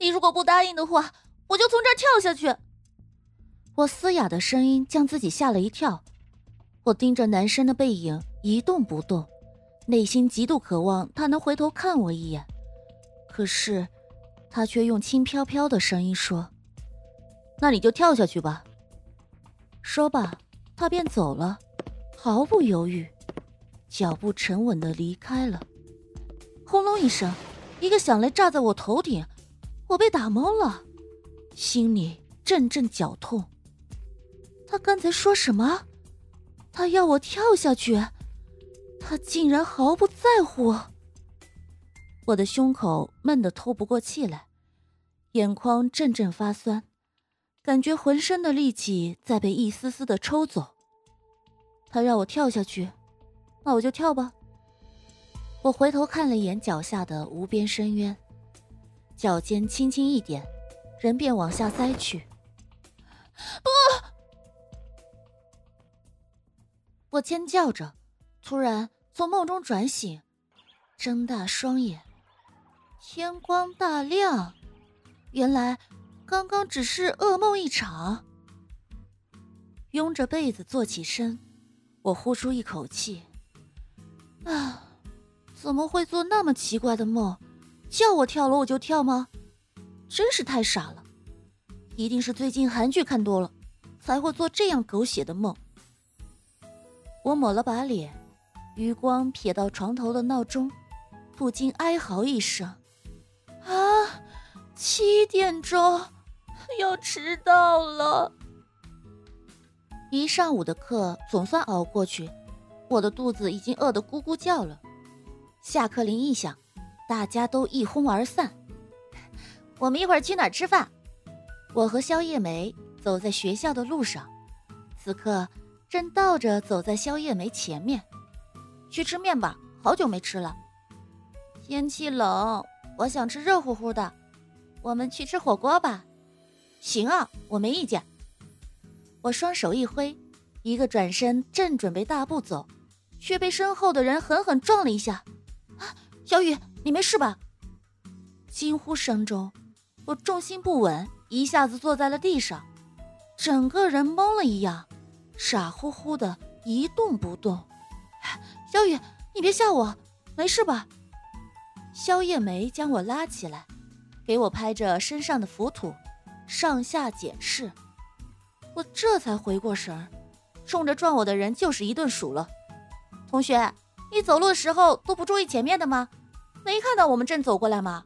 你如果不答应的话，我就从这儿跳下去。我嘶哑的声音将自己吓了一跳。我盯着男生的背影一动不动，内心极度渴望他能回头看我一眼。可是，他却用轻飘飘的声音说：“那你就跳下去吧。”说罢，他便走了，毫不犹豫，脚步沉稳的离开了。轰隆一声，一个响雷炸在我头顶，我被打懵了，心里阵阵绞痛。他刚才说什么？他要我跳下去，他竟然毫不在乎。我的胸口闷得透不过气来，眼眶阵阵发酸，感觉浑身的力气在被一丝丝的抽走。他让我跳下去，那我就跳吧。我回头看了一眼脚下的无边深渊，脚尖轻轻一点，人便往下栽去。不！我尖叫着，突然从梦中转醒，睁大双眼，天光大亮，原来刚刚只是噩梦一场。拥着被子坐起身，我呼出一口气，啊，怎么会做那么奇怪的梦？叫我跳楼我就跳吗？真是太傻了，一定是最近韩剧看多了，才会做这样狗血的梦。我抹了把脸，余光瞥到床头的闹钟，不禁哀嚎一声：“啊，七点钟，要迟到了！”一上午的课总算熬过去，我的肚子已经饿得咕咕叫了。下课铃一响，大家都一哄而散。我们一会儿去哪儿吃饭？我和肖叶梅走在学校的路上，此刻。正倒着走在肖叶梅前面，去吃面吧，好久没吃了。天气冷，我想吃热乎乎的。我们去吃火锅吧。行啊，我没意见。我双手一挥，一个转身，正准备大步走，却被身后的人狠狠撞了一下。啊，小雨，你没事吧？惊呼声中，我重心不稳，一下子坐在了地上，整个人懵了一样。傻乎乎的一动不动，小雨，你别吓我，没事吧？萧叶梅将我拉起来，给我拍着身上的浮土，上下检视。我这才回过神儿，冲着撞我的人就是一顿数了。同学，你走路的时候都不注意前面的吗？没看到我们正走过来吗？